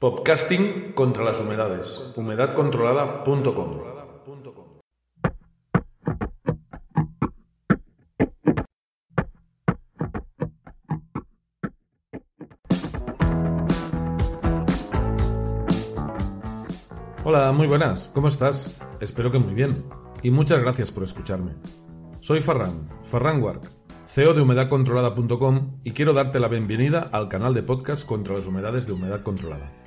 Podcasting contra las humedades. Humedadcontrolada.com. Hola, muy buenas. ¿Cómo estás? Espero que muy bien. Y muchas gracias por escucharme. Soy Farran, Farran Wark, CEO de humedadcontrolada.com y quiero darte la bienvenida al canal de podcast contra las humedades de humedad controlada.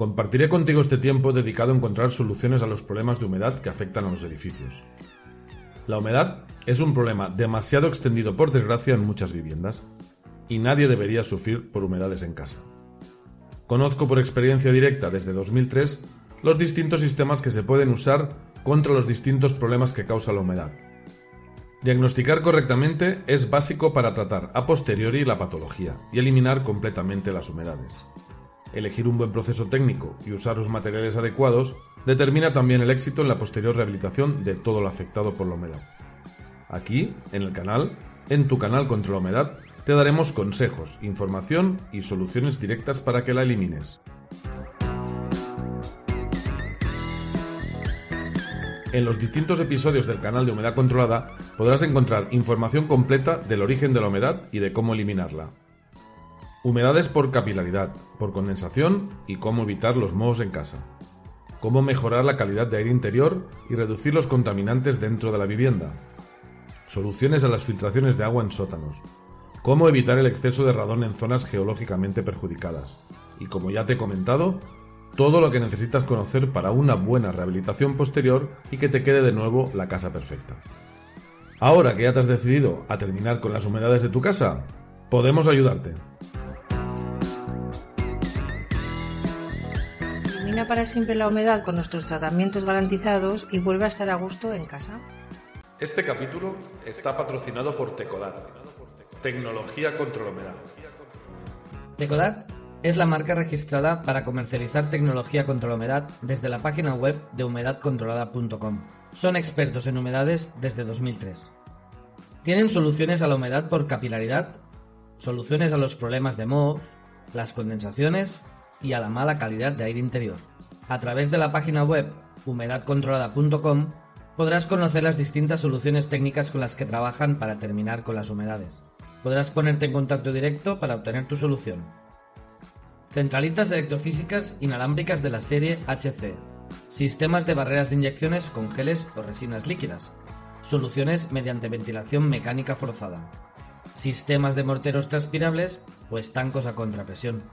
Compartiré contigo este tiempo dedicado a encontrar soluciones a los problemas de humedad que afectan a los edificios. La humedad es un problema demasiado extendido por desgracia en muchas viviendas y nadie debería sufrir por humedades en casa. Conozco por experiencia directa desde 2003 los distintos sistemas que se pueden usar contra los distintos problemas que causa la humedad. Diagnosticar correctamente es básico para tratar a posteriori la patología y eliminar completamente las humedades. Elegir un buen proceso técnico y usar los materiales adecuados determina también el éxito en la posterior rehabilitación de todo lo afectado por la humedad. Aquí, en el canal, en tu canal contra la humedad, te daremos consejos, información y soluciones directas para que la elimines. En los distintos episodios del canal de Humedad Controlada podrás encontrar información completa del origen de la humedad y de cómo eliminarla. Humedades por capilaridad, por condensación y cómo evitar los mohos en casa. Cómo mejorar la calidad de aire interior y reducir los contaminantes dentro de la vivienda. Soluciones a las filtraciones de agua en sótanos. Cómo evitar el exceso de radón en zonas geológicamente perjudicadas. Y como ya te he comentado, todo lo que necesitas conocer para una buena rehabilitación posterior y que te quede de nuevo la casa perfecta. Ahora que ya te has decidido a terminar con las humedades de tu casa, podemos ayudarte. Para siempre la humedad con nuestros tratamientos garantizados y vuelve a estar a gusto en casa. Este capítulo está patrocinado por Tecodat, tecnología contra la humedad. Tecodat es la marca registrada para comercializar tecnología contra la humedad desde la página web de humedadcontrolada.com. Son expertos en humedades desde 2003. Tienen soluciones a la humedad por capilaridad, soluciones a los problemas de mohos, las condensaciones y a la mala calidad de aire interior. A través de la página web humedadcontrolada.com podrás conocer las distintas soluciones técnicas con las que trabajan para terminar con las humedades. Podrás ponerte en contacto directo para obtener tu solución. Centralitas electrofísicas inalámbricas de la serie HC. Sistemas de barreras de inyecciones con geles o resinas líquidas. Soluciones mediante ventilación mecánica forzada. Sistemas de morteros transpirables o estancos a contrapresión.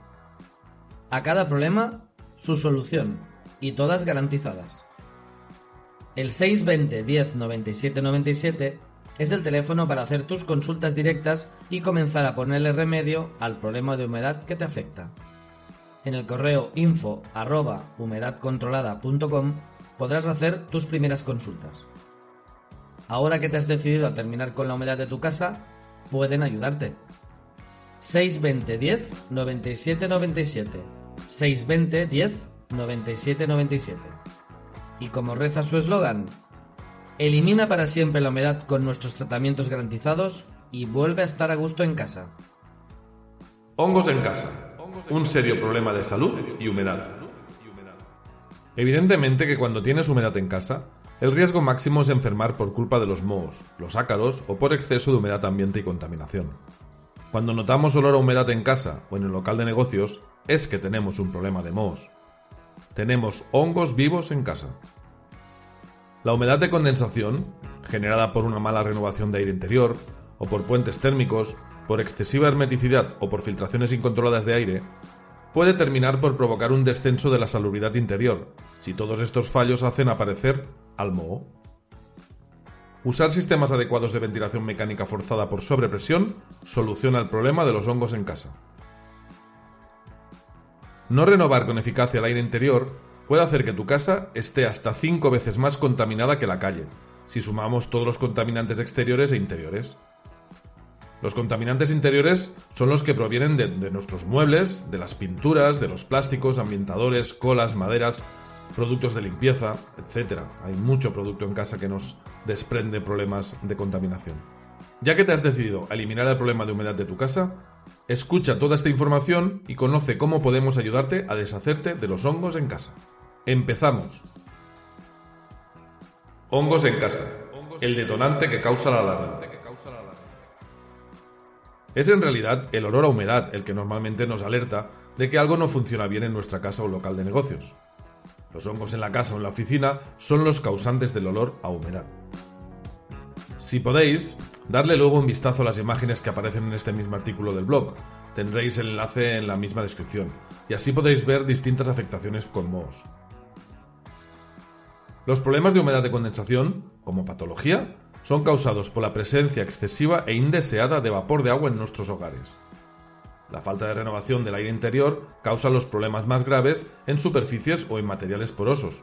A cada problema, su solución, y todas garantizadas. El 620 10 97 97 es el teléfono para hacer tus consultas directas y comenzar a ponerle remedio al problema de humedad que te afecta. En el correo info humedadcontrolada.com podrás hacer tus primeras consultas. Ahora que te has decidido a terminar con la humedad de tu casa, pueden ayudarte. 620 10 97 97 620 10 97 97. Y como reza su eslogan, elimina para siempre la humedad con nuestros tratamientos garantizados y vuelve a estar a gusto en casa. Hongos en casa. Un serio problema de salud y humedad. Evidentemente que cuando tienes humedad en casa, el riesgo máximo es enfermar por culpa de los mohos, los ácaros o por exceso de humedad ambiente y contaminación. Cuando notamos olor a humedad en casa o en el local de negocios, es que tenemos un problema de mohos. Tenemos hongos vivos en casa. La humedad de condensación, generada por una mala renovación de aire interior, o por puentes térmicos, por excesiva hermeticidad o por filtraciones incontroladas de aire, puede terminar por provocar un descenso de la salubridad interior, si todos estos fallos hacen aparecer al moho. Usar sistemas adecuados de ventilación mecánica forzada por sobrepresión soluciona el problema de los hongos en casa. No renovar con eficacia el aire interior puede hacer que tu casa esté hasta 5 veces más contaminada que la calle, si sumamos todos los contaminantes exteriores e interiores. Los contaminantes interiores son los que provienen de, de, nuestros muebles, de las pinturas, de los plásticos, ambientadores, colas, maderas, productos de limpieza, etc. Hay mucho producto en casa que nos desprende problemas de contaminación. Ya que te has decidido a eliminar el problema de humedad de tu casa, Escucha toda esta información y conoce cómo podemos ayudarte a deshacerte de los hongos en casa. Empezamos. Hongos en casa. El detonante que causa la alarma. Es en realidad el olor a humedad el que normalmente nos alerta de que algo no funciona bien en nuestra casa o local de negocios. Los hongos en la casa o en la oficina son los causantes del olor a humedad. Si podéis, darle luego un vistazo a las imágenes que aparecen en este mismo artículo del blog. Tendréis el enlace en la misma descripción, y así podéis ver distintas afectaciones con mohos. Los problemas de humedad de condensación, como patología, son causados por la presencia excesiva e indeseada de vapor de agua en nuestros hogares. La falta de renovación del aire interior causa los problemas más graves en superficies o en materiales porosos.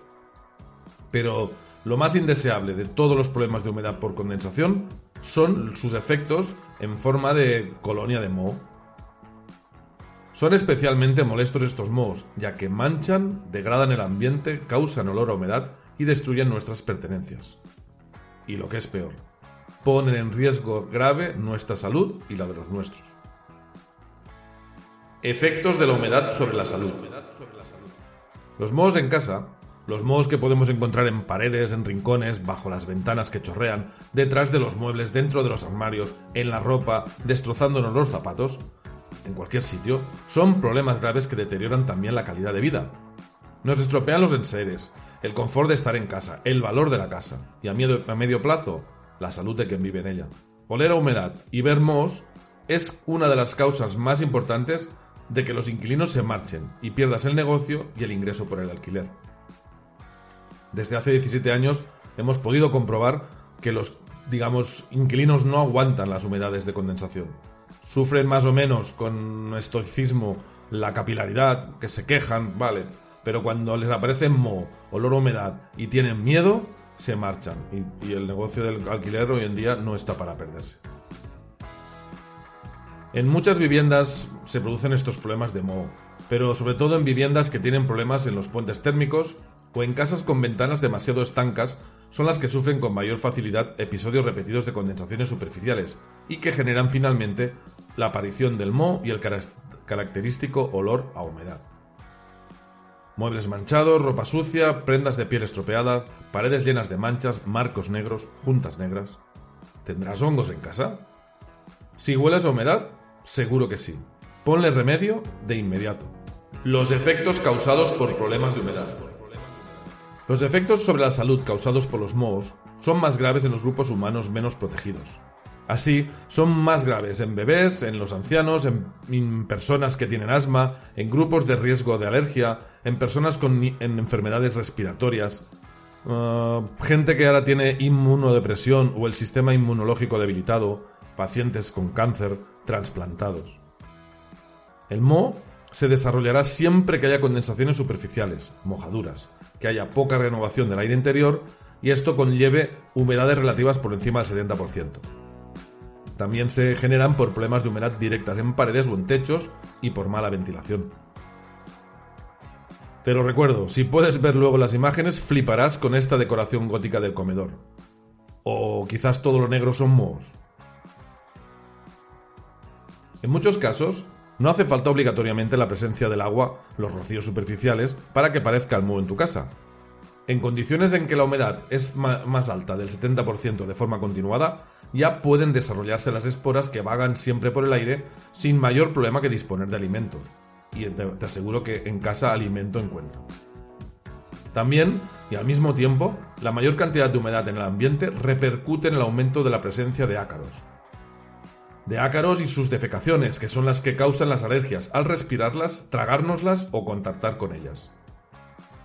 Pero lo más indeseable de todos los problemas de humedad por condensación son sus efectos en forma de colonia de moho. Son especialmente molestos estos mohos, ya que manchan, degradan el ambiente, causan olor a humedad y destruyen nuestras pertenencias. Y lo que es peor, ponen en riesgo grave nuestra salud y la de los nuestros. Efectos de la humedad sobre la salud. Los mohos en casa, los mohos que podemos encontrar en paredes, en rincones, bajo las ventanas que chorrean, detrás de los muebles, dentro de los armarios, en la ropa, destrozándonos los zapatos, en cualquier sitio, son problemas graves que deterioran también la calidad de vida. Nos estropean los enseres, el confort de estar en casa, el valor de la casa y a medio, a medio plazo, la salud de quien vive en ella. Oler a humedad y ver mohos es una de las causas más importantes de que los inquilinos se marchen y pierdas el negocio y el ingreso por el alquiler. Desde hace 17 años hemos podido comprobar que los, digamos, inquilinos no aguantan las humedades de condensación. Sufren más o menos con estoicismo la capilaridad, que se quejan, vale, pero cuando les aparece moho, olor humedad y tienen miedo, se marchan. Y el negocio del alquiler hoy en día no está para perderse. En muchas viviendas se producen estos problemas de moho, pero sobre todo en viviendas que tienen problemas en los puentes térmicos o en casas con ventanas demasiado estancas son las que sufren con mayor facilidad episodios repetidos de condensaciones superficiales y que generan finalmente la aparición del moho y el característico olor a humedad. Muebles manchados, ropa sucia, prendas de piel estropeada, paredes llenas de manchas, marcos negros, juntas negras. ¿Tendrás hongos en casa? Si hueles a humedad, Seguro que sí. Ponle remedio de inmediato. Los efectos causados por problemas de humedad. Los efectos sobre la salud causados por los mohos son más graves en los grupos humanos menos protegidos. Así, son más graves en bebés, en los ancianos, en, personas que tienen asma, en grupos de riesgo de alergia, en personas con en enfermedades respiratorias, uh, gente que ahora tiene inmunodepresión o el sistema inmunológico debilitado, pacientes con cáncer, trasplantados. El moho se desarrollará siempre que haya condensaciones superficiales, mojaduras, que haya poca renovación del aire interior y esto conlleve humedades relativas por encima del 70%. También se generan por problemas de humedad directas en paredes o en techos y por mala ventilación. Te lo recuerdo, si puedes ver luego las imágenes, fliparás con esta decoración gótica del comedor. O quizás todo lo negro son mohos. En muchos casos, no hace falta obligatoriamente la presencia del agua, los rocíos superficiales, para que parezca el moho en tu casa. En condiciones en que la humedad es más alta del 70% de forma continuada, ya pueden desarrollarse las esporas que vagan siempre por el aire sin mayor problema que disponer de alimento. Y te aseguro que en casa alimento encuentro. También, y al mismo tiempo, la mayor cantidad de humedad en el ambiente repercute en el aumento de la presencia de ácaros, de ácaros y sus defecaciones, que son las que causan las alergias al respirarlas, tragárnoslas o contactar con ellas.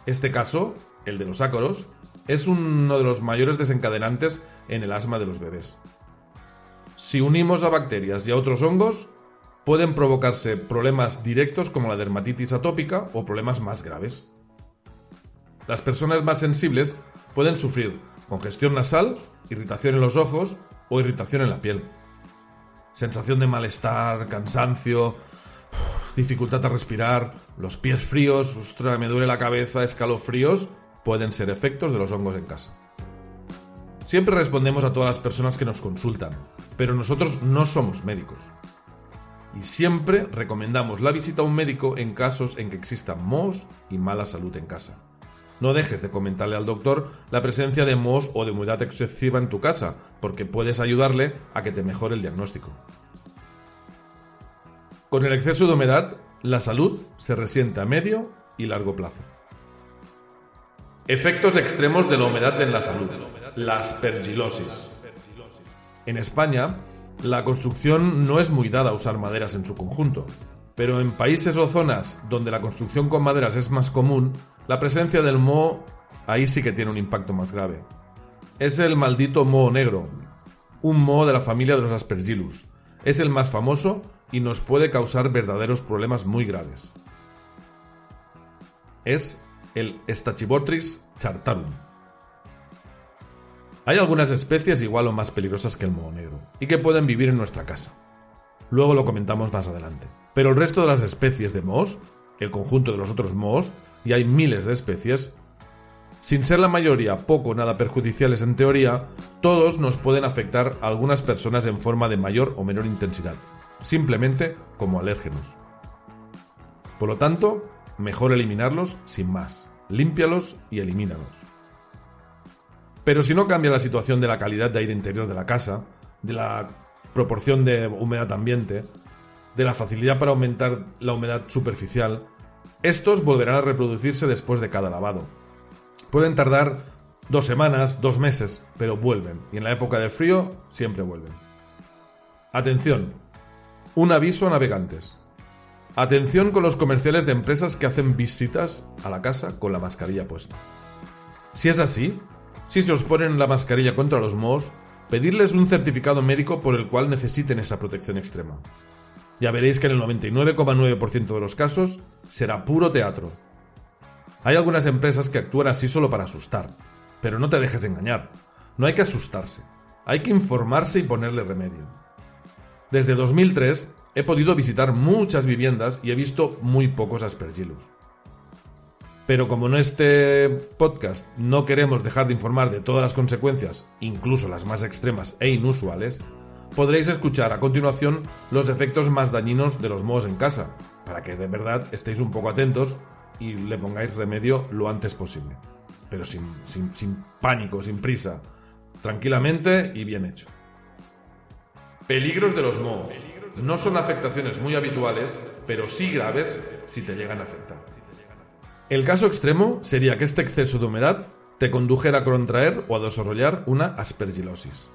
Este caso, el de los ácaros, es uno de los mayores desencadenantes en el asma de los bebés. Si unimos a bacterias y a otros hongos, pueden provocarse problemas directos como la dermatitis atópica o problemas más graves. Las personas más sensibles pueden sufrir congestión nasal, irritación en los ojos o irritación en la piel sensación de malestar, cansancio, dificultad a respirar, los pies fríos, ostras, me duele la cabeza, escalofríos, pueden ser efectos de los hongos en casa. Siempre respondemos a todas las personas que nos consultan, pero nosotros no somos médicos. y siempre recomendamos la visita a un médico en casos en que existan mohos y mala salud en casa. No dejes de comentarle al doctor la presencia de mohos o de humedad excesiva en tu casa, porque puedes ayudarle a que te mejore el diagnóstico. Con el exceso de humedad, la salud se resiente a medio y largo plazo. Efectos extremos de la humedad en la salud. La aspergilosis. En España, la construcción no es muy dada a usar maderas en su conjunto, pero en países o zonas donde la construcción con maderas es más común, la presencia del moho ahí sí que tiene un impacto más grave. Es el maldito moho negro, un moho de la familia de los Aspergillus. Es el más famoso y nos puede causar verdaderos problemas muy graves. Es el Stachybotrys chartarum. Hay algunas especies igual o más peligrosas que el moho negro y que pueden vivir en nuestra casa. Luego lo comentamos más adelante. Pero el resto de las especies de mohos, el conjunto de los otros mohos, y hay miles de especies, sin ser la mayoría poco o nada perjudiciales en teoría, todos nos pueden afectar a algunas personas en forma de mayor o menor intensidad, simplemente como alérgenos. Por lo tanto, mejor eliminarlos sin más. Límpialos y elimínalos. Pero si no cambia la situación de la calidad de aire interior de la casa, de la proporción de humedad ambiente, de la facilidad para aumentar la humedad superficial, estos volverán a reproducirse después de cada lavado. Pueden tardar dos semanas, dos meses, pero vuelven, y en la época de frío siempre vuelven. Atención, un aviso a navegantes. Atención con los comerciales de empresas que hacen visitas a la casa con la mascarilla puesta. Si es así, si se os ponen la mascarilla contra los mohos, pedirles un certificado médico por el cual necesiten esa protección extrema. Ya veréis que en el 99,9% de los casos será puro teatro. Hay algunas empresas que actúan así solo para asustar, pero no te dejes engañar. No hay que asustarse, hay que informarse y ponerle remedio. Desde 2003 he podido visitar muchas viviendas y he visto muy pocos aspergillus. Pero como en este podcast no queremos dejar de informar de todas las consecuencias, incluso las más extremas e inusuales, podréis escuchar a continuación los efectos más dañinos de los mohos en casa, para que de verdad estéis un poco atentos y le pongáis remedio lo antes posible. Pero sin, sin pánico, sin prisa, tranquilamente y bien hecho. Peligros de los mohos. No son afectaciones muy habituales, pero sí graves si te llegan a afectar. El caso extremo sería que este exceso de humedad te condujera a contraer o a desarrollar una aspergilosis.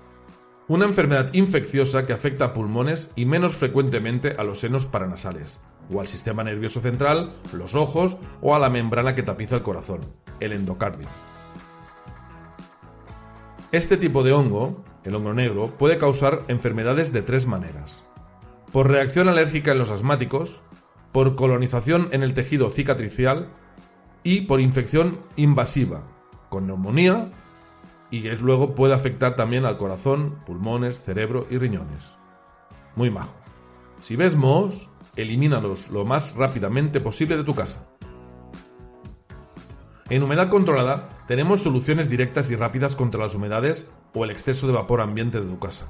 Una enfermedad infecciosa que afecta a pulmones y menos frecuentemente a los senos paranasales, o al sistema nervioso central, los ojos o a la membrana que tapiza el corazón, el endocardio. Este tipo de hongo, el hongo negro, puede causar enfermedades de tres maneras. Por reacción alérgica en los asmáticos, por colonización en el tejido cicatricial y por infección invasiva, con neumonía y que luego puede afectar también al corazón, pulmones, cerebro y riñones. Muy majo. Si ves mohos, elimínalos lo más rápidamente posible de tu casa. En humedad controlada tenemos soluciones directas y rápidas contra las humedades o el exceso de vapor ambiente de tu casa.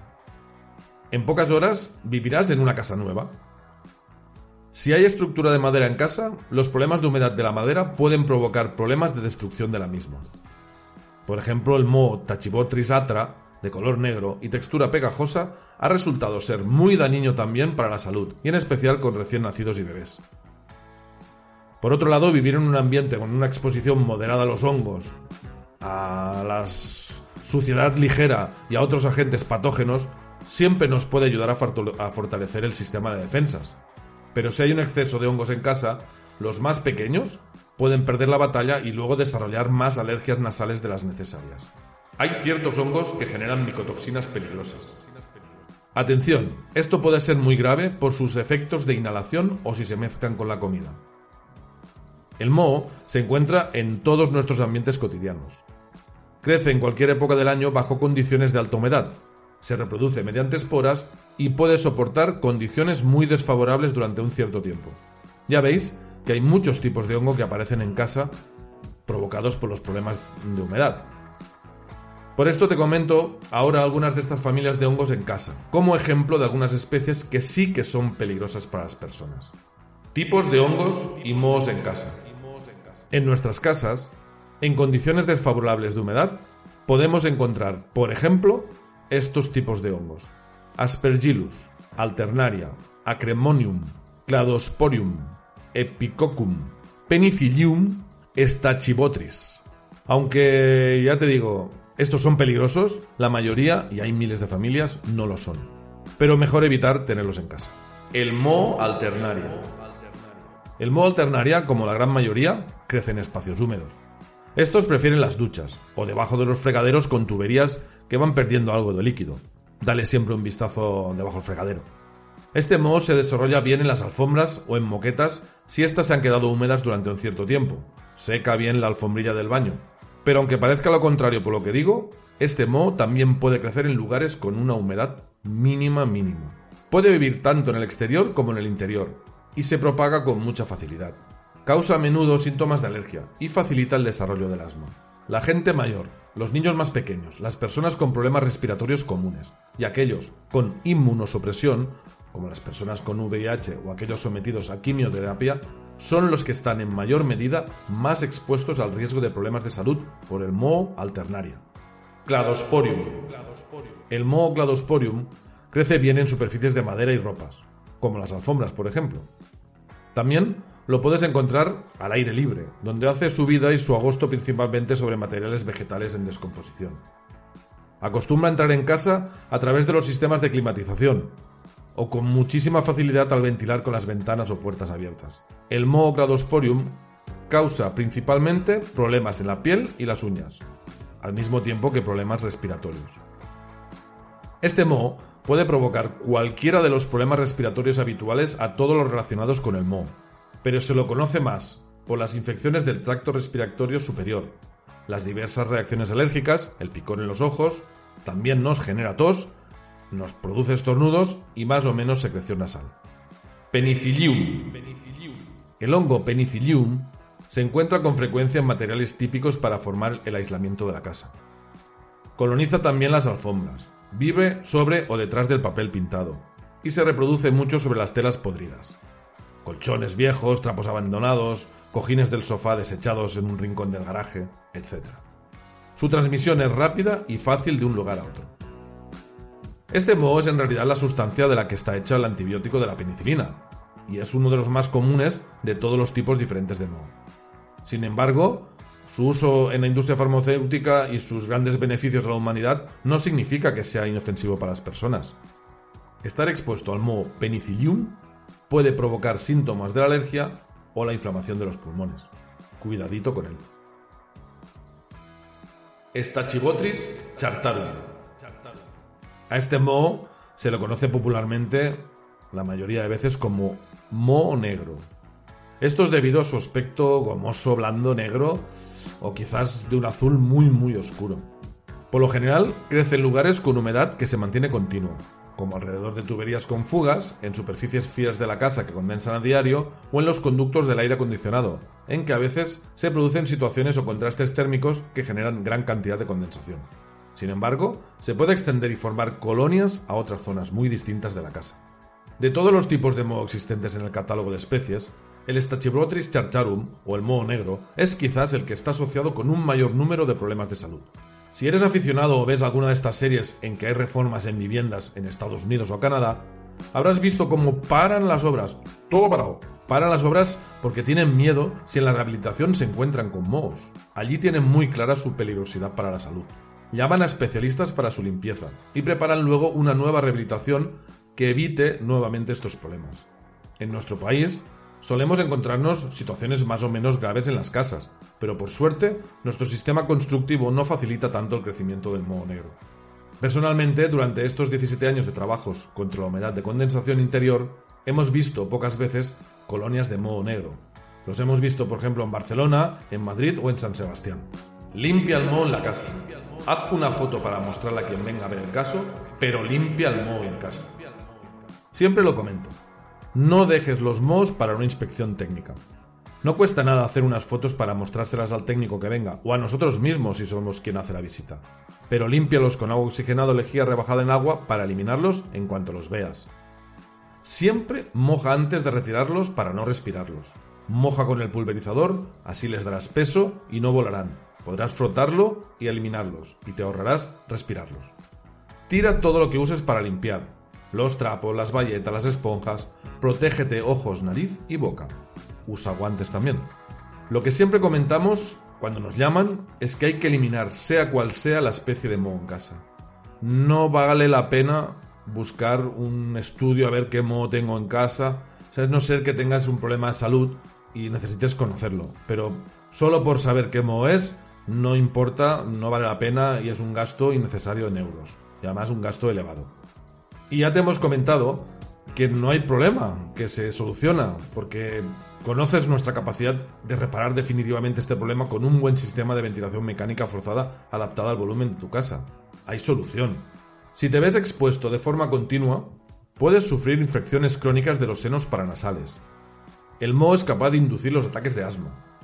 En pocas horas vivirás en una casa nueva. Si hay estructura de madera en casa, los problemas de humedad de la madera pueden provocar problemas de destrucción de la misma. Por ejemplo, el moho Tachibotris atra, de color negro y textura pegajosa, ha resultado ser muy dañino también para la salud, y en especial con recién nacidos y bebés. Por otro lado, vivir en un ambiente con una exposición moderada a los hongos, a la suciedad ligera y a otros agentes patógenos siempre nos puede ayudar a fortalecer el sistema de defensas. Pero si hay un exceso de hongos en casa, los más pequeños pueden perder la batalla y luego desarrollar más alergias nasales de las necesarias. Hay ciertos hongos que generan micotoxinas peligrosas. Atención, esto puede ser muy grave por sus efectos de inhalación o si se mezclan con la comida. El moho se encuentra en todos nuestros ambientes cotidianos. Crece en cualquier época del año bajo condiciones de alta humedad. Se reproduce mediante esporas y puede soportar condiciones muy desfavorables durante un cierto tiempo. Ya veis que hay muchos tipos de hongo que aparecen en casa provocados por los problemas de humedad. Por esto te comento ahora algunas de estas familias de hongos en casa, como ejemplo de algunas especies que sí que son peligrosas para las personas. Tipos de hongos y mohos en casa. En nuestras casas, en condiciones desfavorables de humedad, podemos encontrar, por ejemplo, estos tipos de hongos. Aspergillus, Alternaria, Acremonium, Cladosporium, Epicoccum, Penicillium, Stachybotris. Aunque ya te digo, estos son peligrosos, la mayoría, y hay miles de familias, no lo son. Pero mejor evitar tenerlos en casa. El moho alternaria. El moho alternaria, como la gran mayoría, crece en espacios húmedos. Estos prefieren las duchas o debajo de los fregaderos con tuberías que van perdiendo algo de líquido. Dale siempre un vistazo debajo del fregadero. Este moho se desarrolla bien en las alfombras o en moquetas si éstas se han quedado húmedas durante un cierto tiempo. Seca bien la alfombrilla del baño. Pero aunque parezca lo contrario por lo que digo, este moho también puede crecer en lugares con una humedad mínima mínima. Puede vivir tanto en el exterior como en el interior, y se propaga con mucha facilidad. Causa a menudo síntomas de alergia y facilita el desarrollo del asma. La gente mayor, los niños más pequeños, las personas con problemas respiratorios comunes y aquellos con inmunosupresión como las personas con VIH o aquellos sometidos a quimioterapia, son los que están en mayor medida más expuestos al riesgo de problemas de salud por el moho alternaria. Cladosporium. El moho cladosporium crece bien en superficies de madera y ropas, como las alfombras, por ejemplo. También lo puedes encontrar al aire libre, donde hace su vida y su agosto principalmente sobre materiales vegetales en descomposición. Acostumbra entrar en casa a través de los sistemas de climatización, o con muchísima facilidad al ventilar con las ventanas o puertas abiertas. El moho cladosporium causa principalmente problemas en la piel y las uñas, al mismo tiempo que problemas respiratorios. Este moho puede provocar cualquiera de los problemas respiratorios habituales a todos los relacionados con el moho, pero se lo conoce más por las infecciones del tracto respiratorio superior, las diversas reacciones alérgicas, el picor en los ojos, también nos genera tos nos produce estornudos y más o menos secreción nasal. Penicillium. El hongo Penicillium se encuentra con frecuencia en materiales típicos para formar el aislamiento de la casa. Coloniza también las alfombras, vive sobre o detrás del papel pintado y se reproduce mucho sobre las telas podridas. Colchones viejos, trapos abandonados, cojines del sofá desechados en un rincón del garaje, etc. Su transmisión es rápida y fácil de un lugar a otro. Este moho es en realidad la sustancia de la que está hecha el antibiótico de la penicilina, y es uno de los más comunes de todos los tipos diferentes de moho. Sin embargo, su uso en la industria farmacéutica y sus grandes beneficios a la humanidad no significa que sea inofensivo para las personas. Estar expuesto al moho penicillium puede provocar síntomas de la alergia o la inflamación de los pulmones. Cuidadito con él. Stachybotris chartarum a este moho se lo conoce popularmente la mayoría de veces como moho negro. Esto es debido a su aspecto gomoso, blando, negro o quizás de un azul muy muy oscuro. Por lo general crece en lugares con humedad que se mantiene continuo, como alrededor de tuberías con fugas, en superficies frías de la casa que condensan a diario o en los conductos del aire acondicionado, en que a veces se producen situaciones o contrastes térmicos que generan gran cantidad de condensación. Sin embargo, se puede extender y formar colonias a otras zonas muy distintas de la casa. De todos los tipos de moho existentes en el catálogo de especies, el Stachybotrys charcharum, o el moho negro, es quizás el que está asociado con un mayor número de problemas de salud. Si eres aficionado o ves alguna de estas series en que hay reformas en viviendas en Estados Unidos o Canadá, habrás visto cómo paran las obras, todo parado. Paran las obras porque tienen miedo si en la rehabilitación se encuentran con mohos. Allí tienen muy clara su peligrosidad para la salud. Llaman a especialistas para su limpieza y preparan luego una nueva rehabilitación que evite nuevamente estos problemas. En nuestro país solemos encontrarnos situaciones más o menos graves en las casas, pero por suerte nuestro sistema constructivo no facilita tanto el crecimiento del moho negro. Personalmente, durante estos 17 años de trabajos contra la humedad de condensación interior, hemos visto pocas veces colonias de moho negro. Los hemos visto, por ejemplo, en Barcelona, en Madrid o en San Sebastián. Limpia el moho en la casa. Haz una foto para mostrarla a quien venga a ver el caso, pero limpia el moho en casa. Siempre lo comento. No dejes los mohos para una inspección técnica. No cuesta nada hacer unas fotos para mostrárselas al técnico que venga, o a nosotros mismos si somos quien hace la visita. Pero límpialos con agua oxigenada o lejía rebajada en agua para eliminarlos en cuanto los veas. Siempre moja antes de retirarlos para no respirarlos. Moja con el pulverizador, así les darás peso y no volarán. Podrás frotarlo y eliminarlos, y te ahorrarás respirarlos. Tira todo lo que uses para limpiar. Los trapos, las bayetas, las esponjas. Protégete ojos, nariz y boca. Usa guantes también. Lo que siempre comentamos cuando nos llaman es que hay que eliminar sea cual sea la especie de moho en casa. No vale la pena buscar un estudio a ver qué moho tengo en casa, a no ser que tengas un problema de salud y necesites conocerlo. Pero solo por saber qué moho es, no importa, no vale la pena y es un gasto innecesario en euros. Y además un gasto elevado. Y ya te hemos comentado que no hay problema, que se soluciona, porque conoces nuestra capacidad de reparar definitivamente este problema con un buen sistema de ventilación mecánica forzada adaptada al volumen de tu casa. Hay solución. Si te ves expuesto de forma continua, puedes sufrir infecciones crónicas de los senos paranasales. El moho es capaz de inducir los ataques de asma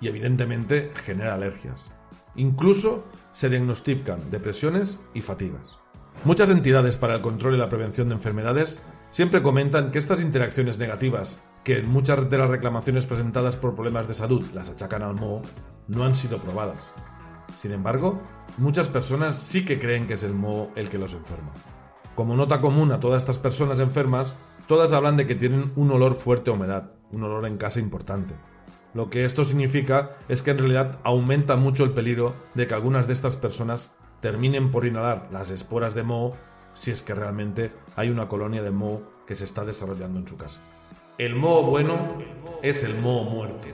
y evidentemente genera alergias. Incluso se diagnostican depresiones y fatigas. Muchas entidades para el control y la prevención de enfermedades siempre comentan que estas interacciones negativas, que en muchas de las reclamaciones presentadas por problemas de salud las achacan al moho, no han sido probadas. Sin embargo, muchas personas sí que creen que es el moho el que los enferma. Como nota común a todas estas personas enfermas, todas hablan de que tienen un olor fuerte a humedad, un olor en casa importante. Lo que esto significa es que en realidad aumenta mucho el peligro de que algunas de estas personas terminen por inhalar las esporas de moho si es que realmente hay una colonia de moho que se está desarrollando en su casa. El moho bueno es el moho muerto.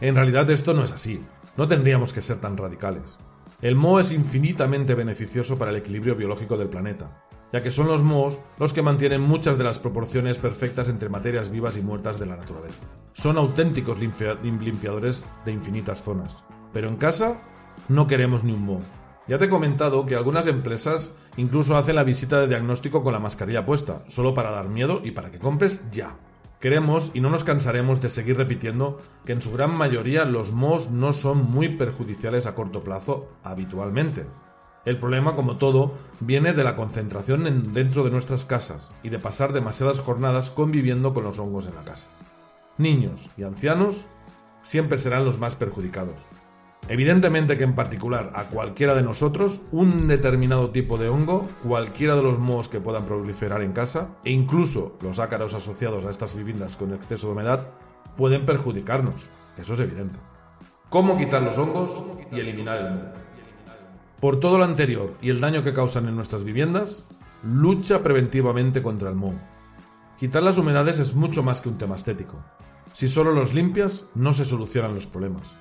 En realidad esto no es así. No tendríamos que ser tan radicales. El moho es infinitamente beneficioso para el equilibrio biológico del planeta, ya que son los mohos los que mantienen muchas de las proporciones perfectas entre materias vivas y muertas de la naturaleza. Son auténticos limpiadores de infinitas zonas. Pero en casa no queremos ni un moho. Ya te he comentado que algunas empresas incluso hacen la visita de diagnóstico con la mascarilla puesta, solo para dar miedo y para que compres ya. Queremos y no nos cansaremos de seguir repitiendo que en su gran mayoría los mohos no son muy perjudiciales a corto plazo habitualmente. El problema, como todo, viene de la concentración dentro de nuestras casas y de pasar demasiadas jornadas conviviendo con los hongos en la casa. Niños y ancianos siempre serán los más perjudicados. Evidentemente que en particular a cualquiera de nosotros, un determinado tipo de hongo, cualquiera de los mohos que puedan proliferar en casa, e incluso los ácaros asociados a estas viviendas con exceso de humedad, pueden perjudicarnos. Eso es evidente. ¿Cómo quitar los hongos y eliminar el moho? Por todo lo anterior y el daño que causan en nuestras viviendas, lucha preventivamente contra el moho. Quitar las humedades es mucho más que un tema estético. Si solo los limpias, no se solucionan los problemas.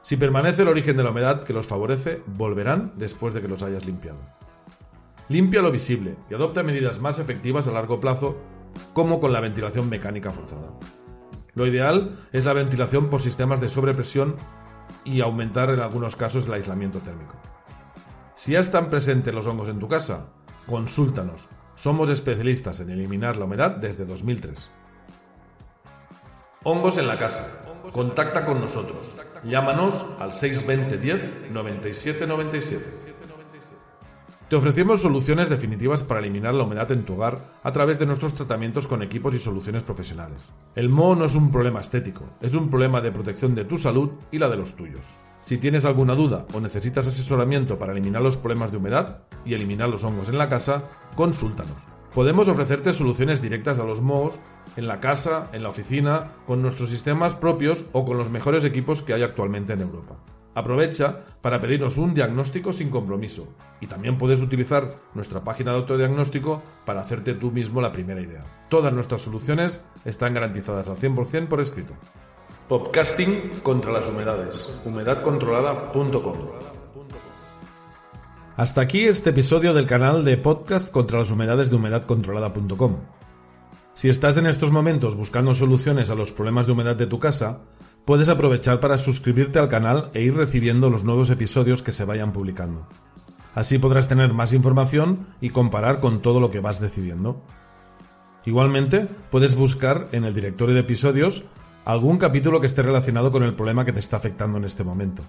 Si permanece el origen de la humedad que los favorece, volverán después de que los hayas limpiado. Limpia lo visible y adopta medidas más efectivas a largo plazo, como con la ventilación mecánica forzada. Lo ideal es la ventilación por sistemas de sobrepresión y aumentar en algunos casos el aislamiento térmico. Si ya están presentes los hongos en tu casa, consúltanos. Somos especialistas en eliminar la humedad desde 2003. Hongos en la casa. Contacta con nosotros. Llámanos al 620 10 97 97. Te ofrecemos soluciones definitivas para eliminar la humedad en tu hogar a través de nuestros tratamientos con equipos y soluciones profesionales. El moho no es un problema estético, es un problema de protección de tu salud y la de los tuyos. Si tienes alguna duda o necesitas asesoramiento para eliminar los problemas de humedad y eliminar los hongos en la casa, consúltanos. Podemos ofrecerte soluciones directas a los mohos en la casa, en la oficina, con nuestros sistemas propios o con los mejores equipos que hay actualmente en Europa. Aprovecha para pedirnos un diagnóstico sin compromiso y también puedes utilizar nuestra página de autodiagnóstico para hacerte tú mismo la primera idea. Todas nuestras soluciones están garantizadas al 100% por escrito. Podcasting contra las humedades. humedadcontrolada.com Hasta aquí este episodio del canal de podcast contra las humedades de humedadcontrolada.com. Si estás en estos momentos buscando soluciones a los problemas de humedad de tu casa, puedes aprovechar para suscribirte al canal e ir recibiendo los nuevos episodios que se vayan publicando. Así podrás tener más información y comparar con todo lo que vas decidiendo. Igualmente, puedes buscar en el directorio de episodios algún capítulo que esté relacionado con el problema que te está afectando en este momento.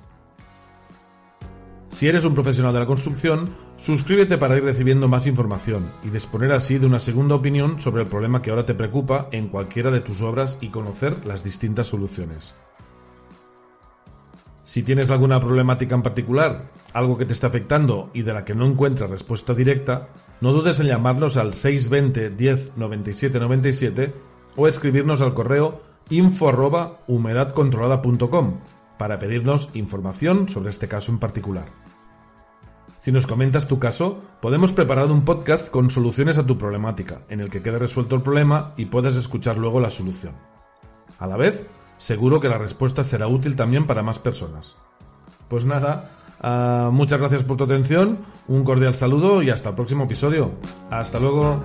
Si eres un profesional de la construcción, suscríbete para ir recibiendo más información y disponer así de una segunda opinión sobre el problema que ahora te preocupa en cualquiera de tus obras y conocer las distintas soluciones. Si tienes alguna problemática en particular, algo que te está afectando y de la que no encuentras respuesta directa, no dudes en llamarnos al 620 10 97 97 o escribirnos al correo info arroba humedadcontrolada.com para pedirnos información sobre este caso en particular. Si nos comentas tu caso, podemos preparar un podcast con soluciones a tu problemática, en el que quede resuelto el problema y puedas escuchar luego la solución. A la vez, seguro que la respuesta será útil también para más personas. Pues nada, uh, muchas gracias por tu atención, un cordial saludo y hasta el próximo episodio. Hasta luego.